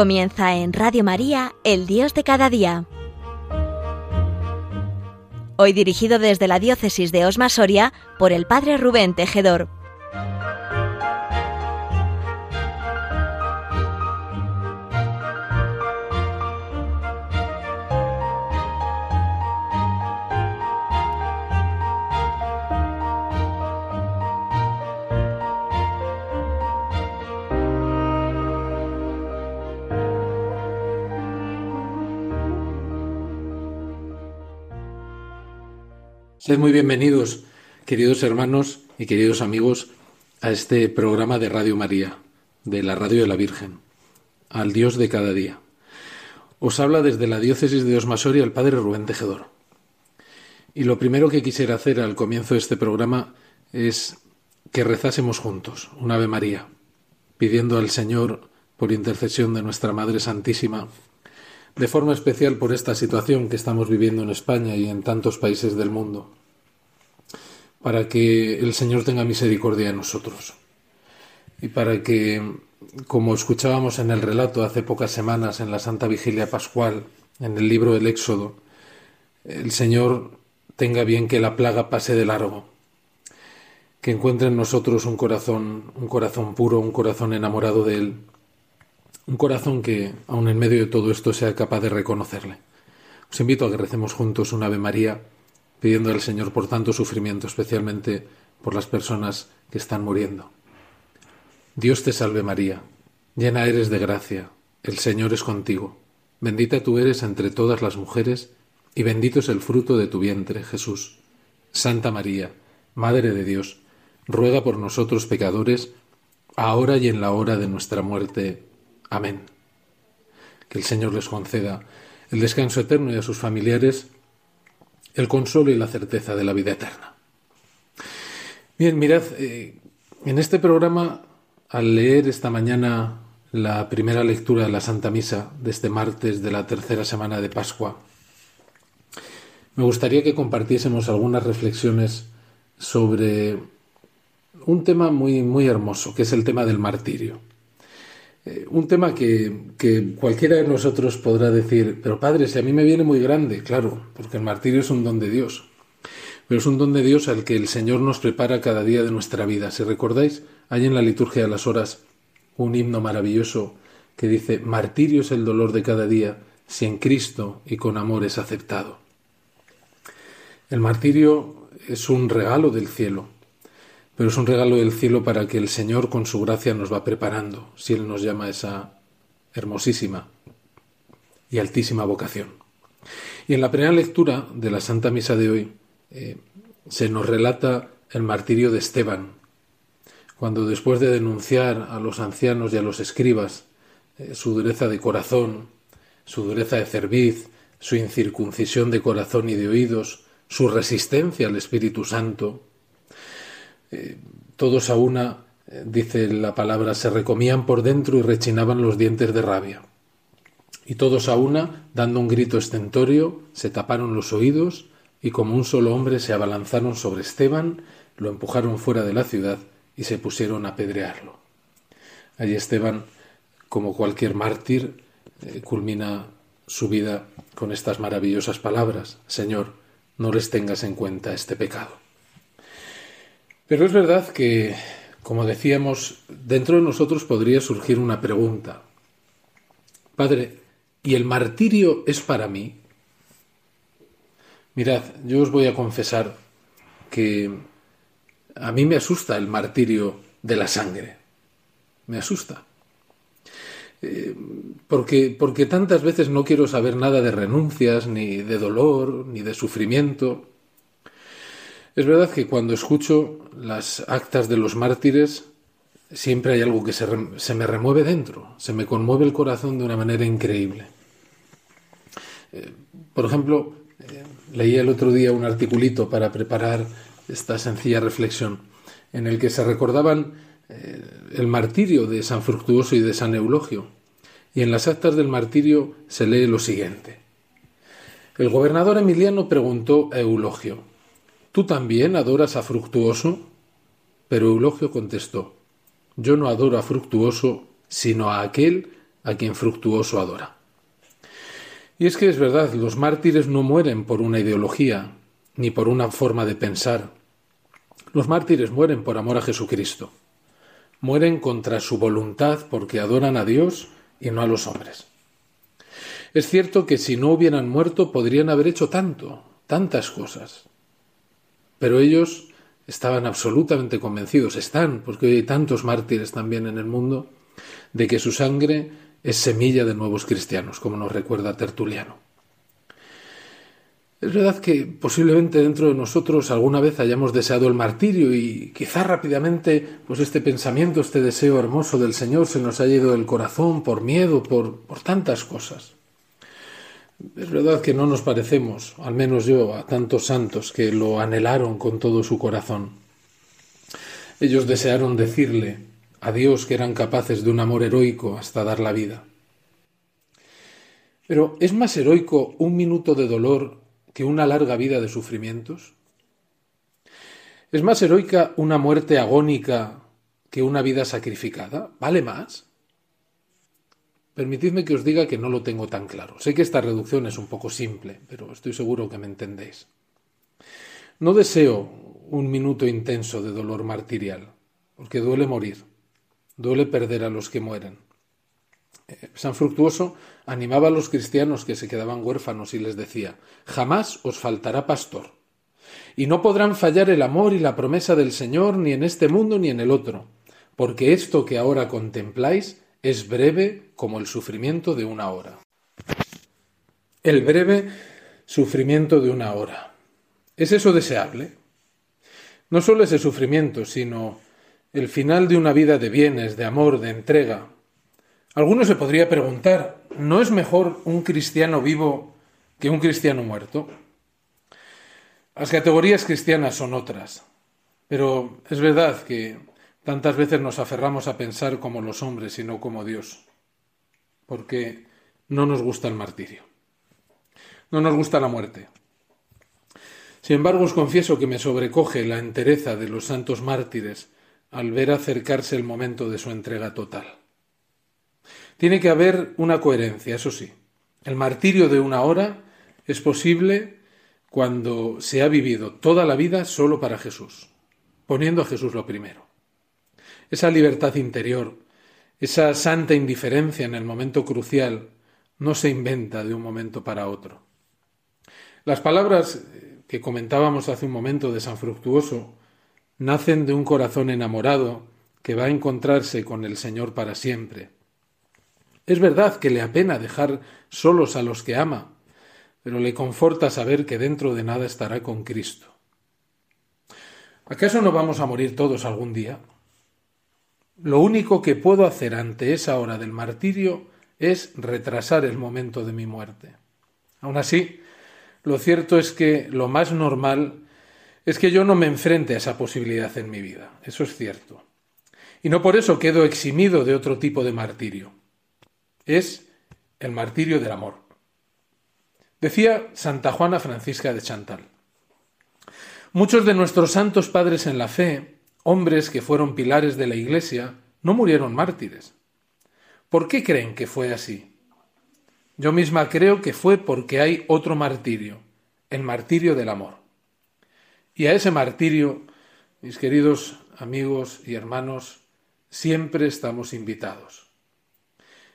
Comienza en Radio María, El Dios de cada día. Hoy dirigido desde la diócesis de Osma Soria por el Padre Rubén Tejedor. Sed muy bienvenidos, queridos hermanos y queridos amigos, a este programa de Radio María, de la Radio de la Virgen, al Dios de cada día. Os habla desde la diócesis de Osmasoria el Padre Rubén Tejedor. Y lo primero que quisiera hacer al comienzo de este programa es que rezásemos juntos un Ave María, pidiendo al Señor, por intercesión de nuestra Madre Santísima, de forma especial por esta situación que estamos viviendo en España y en tantos países del mundo para que el Señor tenga misericordia de nosotros. Y para que, como escuchábamos en el relato hace pocas semanas en la Santa Vigilia Pascual, en el libro del Éxodo, el Señor tenga bien que la plaga pase de largo, que encuentre en nosotros un corazón, un corazón puro, un corazón enamorado de Él, un corazón que, aun en medio de todo esto, sea capaz de reconocerle. Os invito a que recemos juntos un Ave María pidiendo al Señor por tanto sufrimiento, especialmente por las personas que están muriendo. Dios te salve María, llena eres de gracia, el Señor es contigo, bendita tú eres entre todas las mujeres, y bendito es el fruto de tu vientre, Jesús. Santa María, Madre de Dios, ruega por nosotros pecadores, ahora y en la hora de nuestra muerte. Amén. Que el Señor les conceda el descanso eterno y a sus familiares el consuelo y la certeza de la vida eterna. Bien, mirad, eh, en este programa, al leer esta mañana la primera lectura de la Santa Misa de este martes de la tercera semana de Pascua, me gustaría que compartiésemos algunas reflexiones sobre un tema muy, muy hermoso, que es el tema del martirio. Eh, un tema que, que, cualquiera de nosotros podrá decir, pero padre, si a mí me viene muy grande, claro, porque el martirio es un don de Dios. Pero es un don de Dios al que el Señor nos prepara cada día de nuestra vida. Si recordáis, hay en la liturgia de las horas un himno maravilloso que dice, martirio es el dolor de cada día, si en Cristo y con amor es aceptado. El martirio es un regalo del cielo pero es un regalo del cielo para que el Señor con su gracia nos va preparando, si Él nos llama a esa hermosísima y altísima vocación. Y en la primera lectura de la Santa Misa de hoy eh, se nos relata el martirio de Esteban, cuando después de denunciar a los ancianos y a los escribas eh, su dureza de corazón, su dureza de cerviz, su incircuncisión de corazón y de oídos, su resistencia al Espíritu Santo, eh, todos a una, eh, dice la palabra, se recomían por dentro y rechinaban los dientes de rabia. Y todos a una, dando un grito estentorio, se taparon los oídos y como un solo hombre se abalanzaron sobre Esteban, lo empujaron fuera de la ciudad y se pusieron a apedrearlo. Allí Esteban, como cualquier mártir, eh, culmina su vida con estas maravillosas palabras, Señor, no les tengas en cuenta este pecado. Pero es verdad que, como decíamos, dentro de nosotros podría surgir una pregunta. Padre, ¿y el martirio es para mí? Mirad, yo os voy a confesar que a mí me asusta el martirio de la sangre. Me asusta. Eh, porque, porque tantas veces no quiero saber nada de renuncias, ni de dolor, ni de sufrimiento. Es verdad que cuando escucho las actas de los mártires, siempre hay algo que se, me remueve dentro, se me conmueve el corazón de una manera increíble. Eh, por ejemplo, eh, leí el otro día un articulito para preparar esta sencilla reflexión, en el que se recordaban eh, el martirio de San Fructuoso y de San Eulogio. Y en las actas del martirio se lee lo siguiente. El gobernador Emiliano preguntó a Eulogio, ¿Tú también adoras a Fructuoso? Pero Eulogio contestó, Yo no adoro a Fructuoso, sino a aquel a quien Fructuoso adora. Y es que es verdad, los mártires no mueren por una ideología ni por una forma de pensar. Los mártires mueren por amor a Jesucristo. Mueren contra su voluntad porque adoran a Dios y no a los hombres. Es cierto que si no hubieran muerto podrían haber hecho tanto, tantas cosas. Pero ellos estaban absolutamente convencidos, están, porque hoy hay tantos mártires también en el mundo, de que su sangre es semilla de nuevos cristianos, como nos recuerda Tertuliano. Es verdad que posiblemente dentro de nosotros alguna vez hayamos deseado el martirio y quizá rápidamente pues este pensamiento, este deseo hermoso del Señor se nos haya ido del corazón por miedo, por, por tantas cosas. Es verdad que no nos parecemos, al menos yo, a tantos santos que lo anhelaron con todo su corazón. Ellos desearon decirle a Dios que eran capaces de un amor heroico hasta dar la vida. Pero ¿es más heroico un minuto de dolor que una larga vida de sufrimientos? ¿Es más heroica una muerte agónica que una vida sacrificada? ¿Vale más? Permitidme que os diga que no lo tengo tan claro. Sé que esta reducción es un poco simple, pero estoy seguro que me entendéis. No deseo un minuto intenso de dolor martirial, porque duele morir, duele perder a los que mueren. Eh, San Fructuoso animaba a los cristianos que se quedaban huérfanos y les decía, jamás os faltará pastor, y no podrán fallar el amor y la promesa del Señor ni en este mundo ni en el otro, porque esto que ahora contempláis es breve como el sufrimiento de una hora. El breve sufrimiento de una hora. ¿Es eso deseable? No solo ese sufrimiento, sino el final de una vida de bienes, de amor, de entrega. Alguno se podría preguntar, ¿no es mejor un cristiano vivo que un cristiano muerto? Las categorías cristianas son otras, pero es verdad que Tantas veces nos aferramos a pensar como los hombres y no como Dios, porque no nos gusta el martirio, no nos gusta la muerte. Sin embargo, os confieso que me sobrecoge la entereza de los santos mártires al ver acercarse el momento de su entrega total. Tiene que haber una coherencia, eso sí. El martirio de una hora es posible cuando se ha vivido toda la vida solo para Jesús, poniendo a Jesús lo primero esa libertad interior, esa santa indiferencia en el momento crucial, no se inventa de un momento para otro. Las palabras que comentábamos hace un momento de San Fructuoso nacen de un corazón enamorado que va a encontrarse con el Señor para siempre. Es verdad que le apena dejar solos a los que ama, pero le conforta saber que dentro de nada estará con Cristo. ¿Acaso no vamos a morir todos algún día? Lo único que puedo hacer ante esa hora del martirio es retrasar el momento de mi muerte. Aun así, lo cierto es que lo más normal es que yo no me enfrente a esa posibilidad en mi vida. Eso es cierto. Y no por eso quedo eximido de otro tipo de martirio. Es el martirio del amor. Decía Santa Juana Francisca de Chantal. Muchos de nuestros santos padres en la fe hombres que fueron pilares de la Iglesia, no murieron mártires. ¿Por qué creen que fue así? Yo misma creo que fue porque hay otro martirio, el martirio del amor. Y a ese martirio, mis queridos amigos y hermanos, siempre estamos invitados.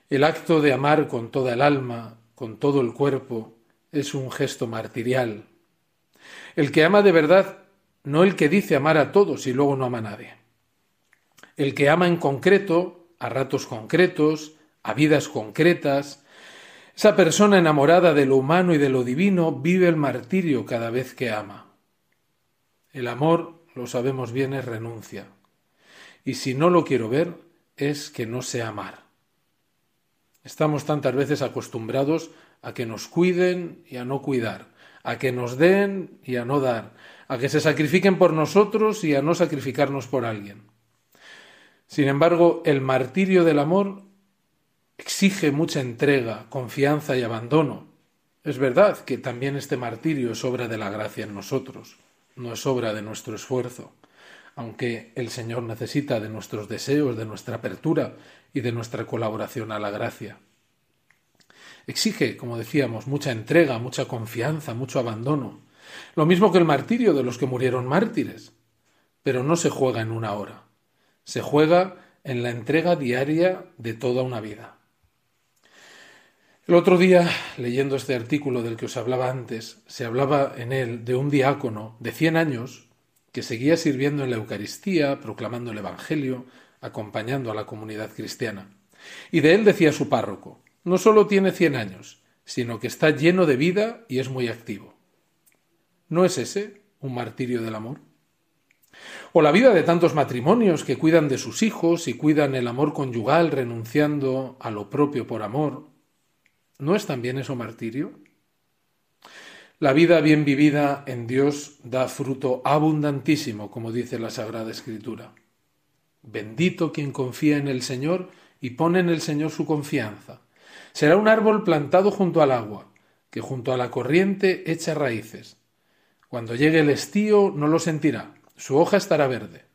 El acto de amar con toda el alma, con todo el cuerpo, es un gesto martirial. El que ama de verdad no el que dice amar a todos y luego no ama a nadie. El que ama en concreto, a ratos concretos, a vidas concretas, esa persona enamorada de lo humano y de lo divino vive el martirio cada vez que ama. El amor, lo sabemos bien, es renuncia. Y si no lo quiero ver, es que no sé amar. Estamos tantas veces acostumbrados a que nos cuiden y a no cuidar, a que nos den y a no dar, a que se sacrifiquen por nosotros y a no sacrificarnos por alguien. Sin embargo, el martirio del amor exige mucha entrega, confianza y abandono. Es verdad que también este martirio es obra de la gracia en nosotros, no es obra de nuestro esfuerzo. Aunque el Señor necesita de nuestros deseos, de nuestra apertura y de nuestra colaboración a la gracia. Exige, como decíamos, mucha entrega, mucha confianza, mucho abandono. Lo mismo que el martirio de los que murieron mártires. Pero no se juega en una hora. Se juega en la entrega diaria de toda una vida. El otro día, leyendo este artículo del que os hablaba antes, se hablaba en él de un diácono de cien años que seguía sirviendo en la Eucaristía, proclamando el Evangelio, acompañando a la comunidad cristiana. Y de él decía su párroco, no solo tiene cien años, sino que está lleno de vida y es muy activo. ¿No es ese un martirio del amor? O la vida de tantos matrimonios que cuidan de sus hijos y cuidan el amor conyugal renunciando a lo propio por amor. ¿No es también eso martirio? La vida bien vivida en Dios da fruto abundantísimo, como dice la Sagrada Escritura. Bendito quien confía en el Señor y pone en el Señor su confianza. Será un árbol plantado junto al agua, que junto a la corriente echa raíces. Cuando llegue el estío no lo sentirá, su hoja estará verde.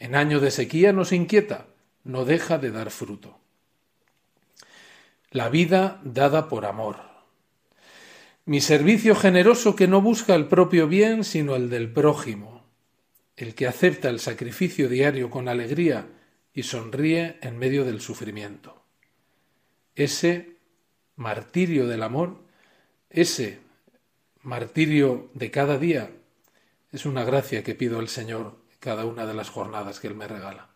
En año de sequía no se inquieta, no deja de dar fruto. La vida dada por amor. Mi servicio generoso que no busca el propio bien, sino el del prójimo. El que acepta el sacrificio diario con alegría y sonríe en medio del sufrimiento. Ese martirio del amor, ese martirio de cada día, es una gracia que pido al Señor cada una de las jornadas que Él me regala.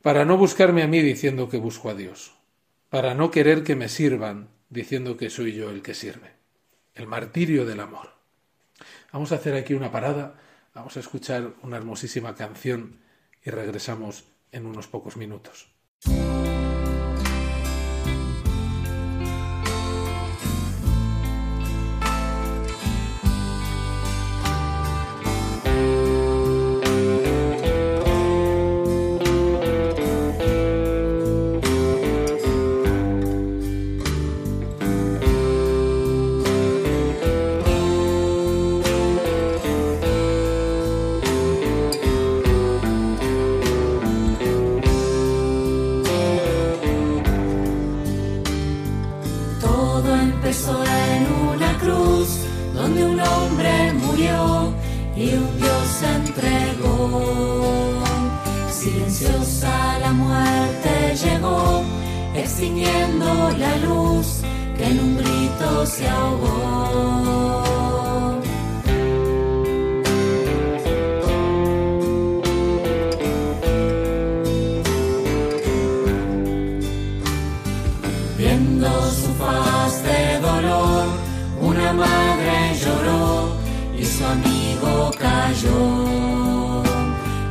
Para no buscarme a mí diciendo que busco a Dios, para no querer que me sirvan diciendo que soy yo el que sirve. El martirio del amor. Vamos a hacer aquí una parada, vamos a escuchar una hermosísima canción y regresamos en unos pocos minutos. en una cruz donde un hombre murió y un Dios se entregó. Silenciosa la muerte llegó, extinguiendo la luz que en un grito se ahogó.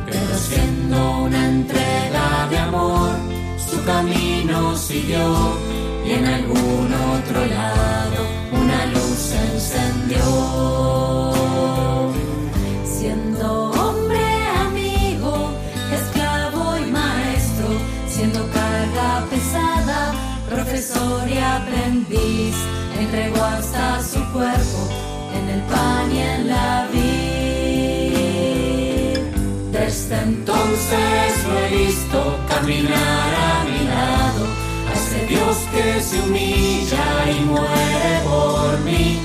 pero siendo una entrega de amor, su camino siguió y en algún otro lado. caminar a mi lado a ese Dios que se humilla y muere por mí.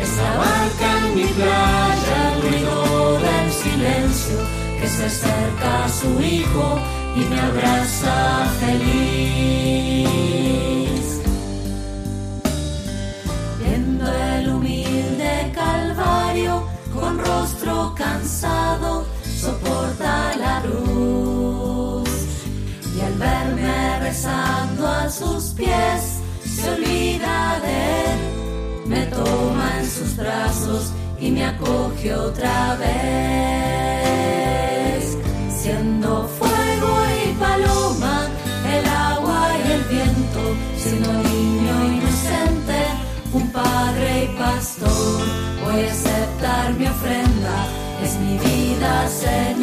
Esa barca en mi playa, el ruido del silencio, que se acerca a su hijo y me abraza feliz. sus pies, se olvida de él, me toma en sus brazos y me acoge otra vez, siendo fuego y paloma, el agua y el viento, siendo niño inocente, un padre y pastor, voy a aceptar mi ofrenda, es mi vida, Señor.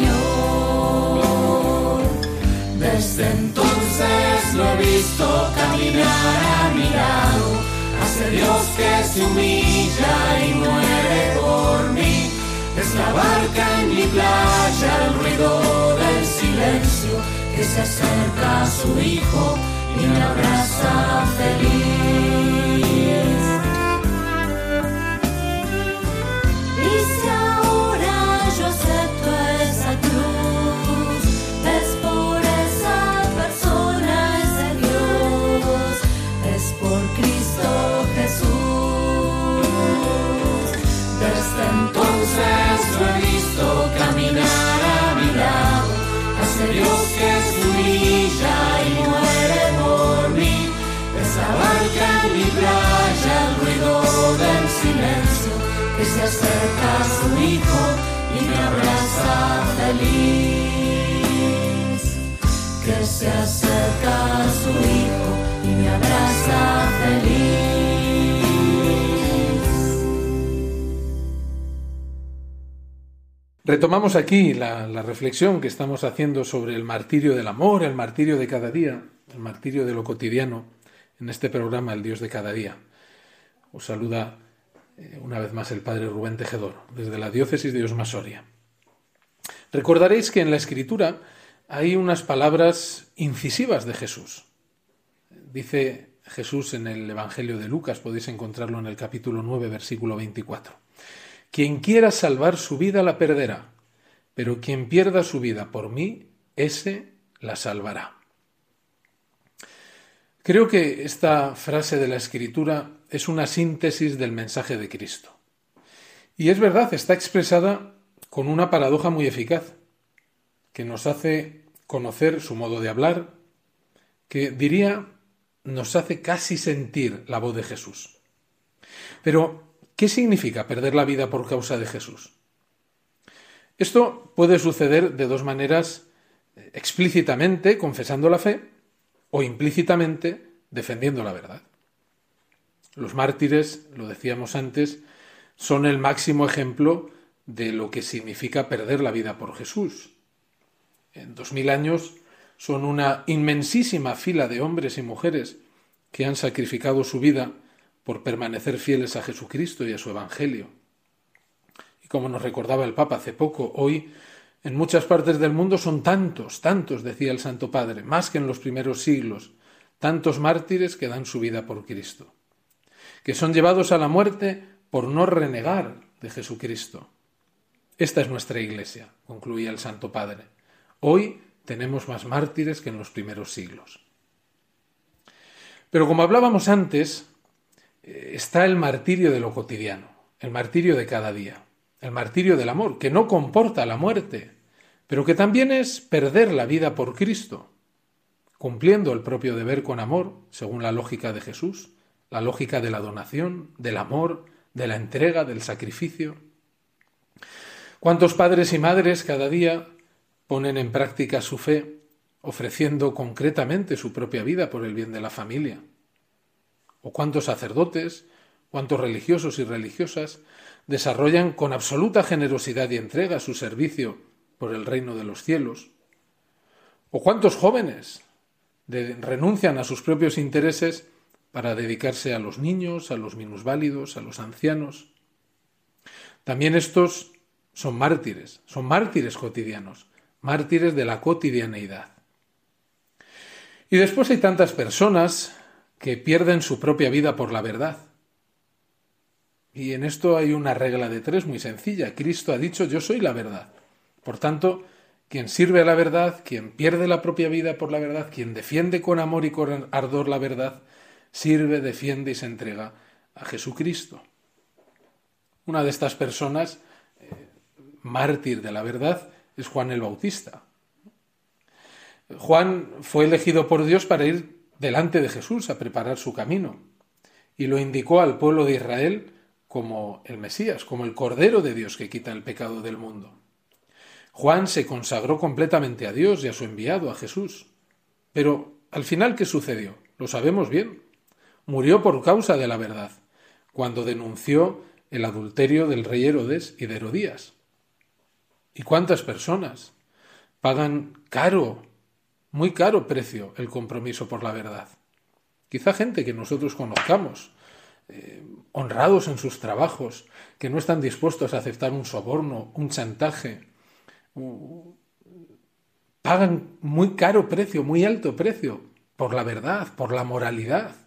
lo he visto caminar a mi lado, a ese Dios que se humilla y muere por mí. Es la barca en mi playa, el ruido del silencio, que se acerca a su hijo y me abraza feliz. Se acerca a su hijo y me abraza feliz. Que se acerca a su hijo y me abraza feliz. Retomamos aquí la, la reflexión que estamos haciendo sobre el martirio del amor, el martirio de cada día, el martirio de lo cotidiano, en este programa El Dios de cada día. Os saluda eh, una vez más el padre Rubén Tejedor, desde la diócesis de Osma Soria. Recordaréis que en la escritura hay unas palabras incisivas de Jesús. Dice Jesús en el Evangelio de Lucas, podéis encontrarlo en el capítulo 9, versículo 24. Quien quiera salvar su vida la perderá, pero quien pierda su vida por mí, ese la salvará. Creo que esta frase de la escritura es una síntesis del mensaje de Cristo. Y es verdad, está expresada con una paradoja muy eficaz, que nos hace conocer su modo de hablar, que diría nos hace casi sentir la voz de Jesús. Pero, ¿qué significa perder la vida por causa de Jesús? Esto puede suceder de dos maneras explícitamente, confesando la fe, o implícitamente defendiendo la verdad. Los mártires, lo decíamos antes, son el máximo ejemplo de lo que significa perder la vida por Jesús. En dos mil años son una inmensísima fila de hombres y mujeres que han sacrificado su vida por permanecer fieles a Jesucristo y a su Evangelio. Y como nos recordaba el Papa hace poco, hoy en muchas partes del mundo son tantos, tantos, decía el Santo Padre, más que en los primeros siglos, tantos mártires que dan su vida por Cristo, que son llevados a la muerte por no renegar de Jesucristo. Esta es nuestra Iglesia, concluía el Santo Padre. Hoy tenemos más mártires que en los primeros siglos. Pero como hablábamos antes, eh, está el martirio de lo cotidiano, el martirio de cada día, el martirio del amor, que no comporta la muerte, pero que también es perder la vida por Cristo, cumpliendo el propio deber con amor, según la lógica de Jesús, la lógica de la donación, del amor, de la entrega, del sacrificio. ¿Cuántos padres y madres cada día ponen en práctica su fe, ofreciendo concretamente su propia vida por el bien de la familia? ¿O cuántos sacerdotes, cuántos religiosos y religiosas desarrollan con absoluta generosidad y entrega su servicio por el reino de los cielos? ¿O cuántos jóvenes renuncian a sus propios intereses para dedicarse a los niños, a los minusválidos, a los ancianos? También estos son mártires, son mártires cotidianos, mártires de la cotidianeidad. Y después hay tantas personas que pierden su propia vida por la verdad. Y en esto hay una regla de tres muy sencilla. Cristo ha dicho yo soy la verdad. Por tanto, quien sirve a la verdad, quien pierde la propia vida por la verdad, quien defiende con amor y con ardor la verdad, sirve, defiende y se entrega a Jesucristo. Una de estas personas, eh, mártir de la verdad, es Juan el Bautista. Juan fue elegido por Dios para ir delante de Jesús a preparar su camino y lo indicó al pueblo de Israel como el Mesías, como el Cordero de Dios que quita el pecado del mundo. Juan se consagró completamente a Dios y a su enviado, a Jesús. Pero, al final, ¿qué sucedió? Lo sabemos bien. Murió por causa de la verdad, cuando denunció el adulterio del rey Herodes y de Herodías. ¿Y cuántas personas pagan caro, muy caro precio el compromiso por la verdad? Quizá gente que nosotros conozcamos, eh, honrados en sus trabajos, que no están dispuestos a aceptar un soborno, un chantaje, pagan muy caro precio, muy alto precio, por la verdad, por la moralidad.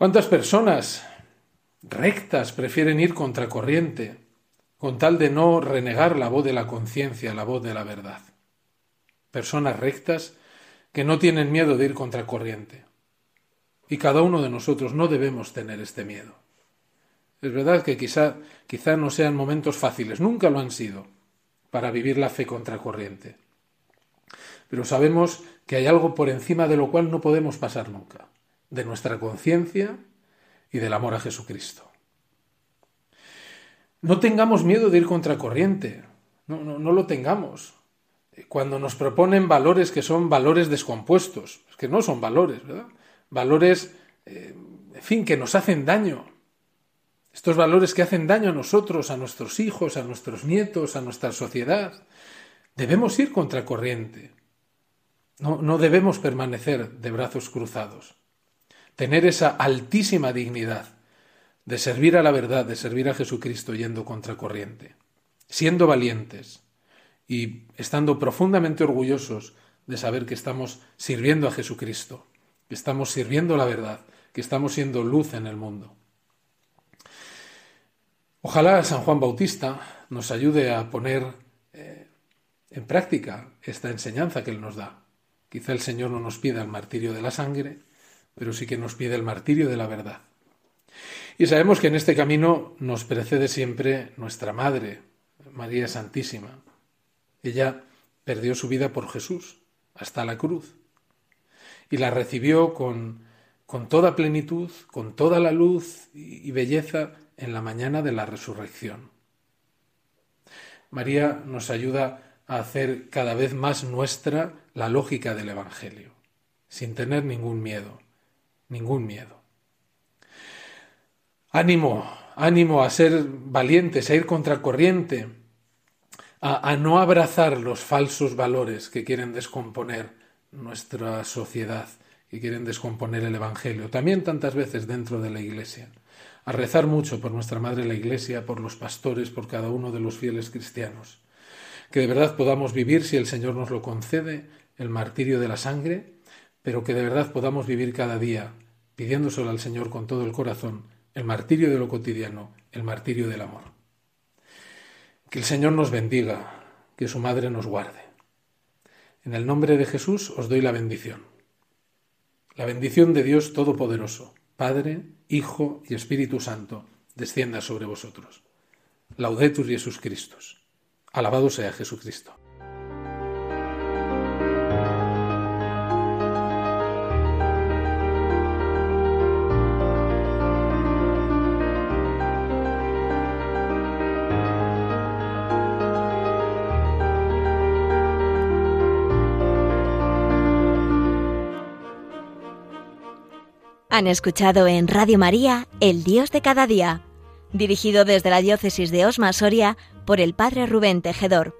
¿Cuántas personas rectas prefieren ir contracorriente con tal de no renegar la voz de la conciencia, la voz de la verdad? Personas rectas que no tienen miedo de ir contracorriente. Y cada uno de nosotros no debemos tener este miedo. Es verdad que quizá, quizá no sean momentos fáciles, nunca lo han sido, para vivir la fe contracorriente. Pero sabemos que hay algo por encima de lo cual no podemos pasar nunca, de nuestra conciencia y del amor a Jesucristo. No tengamos miedo de ir contracorriente, no, no, no lo tengamos. Cuando nos proponen valores que son valores descompuestos, que no son valores, ¿verdad? Valores, eh, en fin, que nos hacen daño, estos valores que hacen daño a nosotros, a nuestros hijos, a nuestros nietos, a nuestra sociedad. Debemos ir contracorriente. No, no debemos permanecer de brazos cruzados. Tener esa altísima dignidad de servir a la verdad, de servir a Jesucristo yendo contracorriente, siendo valientes y estando profundamente orgullosos de saber que estamos sirviendo a Jesucristo, que estamos sirviendo la verdad, que estamos siendo luz en el mundo. Ojalá San Juan Bautista nos ayude a poner eh, en práctica esta enseñanza que Él nos da. Quizá el Señor no nos pida el martirio de la sangre, pero sí que nos pide el martirio de la verdad. Y sabemos que en este camino nos precede siempre nuestra Madre, María Santísima. Ella perdió su vida por Jesús hasta la cruz y la recibió con, con toda plenitud, con toda la luz y belleza en la mañana de la resurrección. María nos ayuda a hacer cada vez más nuestra la lógica del Evangelio, sin tener ningún miedo, ningún miedo. Ánimo, ánimo a ser valientes, a ir contracorriente, a, a no abrazar los falsos valores que quieren descomponer nuestra sociedad, y quieren descomponer el Evangelio, también tantas veces dentro de la Iglesia a rezar mucho por nuestra Madre la Iglesia, por los pastores, por cada uno de los fieles cristianos. Que de verdad podamos vivir, si el Señor nos lo concede, el martirio de la sangre, pero que de verdad podamos vivir cada día, pidiéndoselo al Señor con todo el corazón, el martirio de lo cotidiano, el martirio del amor. Que el Señor nos bendiga, que su Madre nos guarde. En el nombre de Jesús os doy la bendición. La bendición de Dios Todopoderoso, Padre, Hijo y Espíritu Santo, descienda sobre vosotros. Laudetur Christus. Alabado sea Jesucristo. Han escuchado en Radio María El Dios de cada día, dirigido desde la diócesis de Osma Soria por el Padre Rubén Tejedor.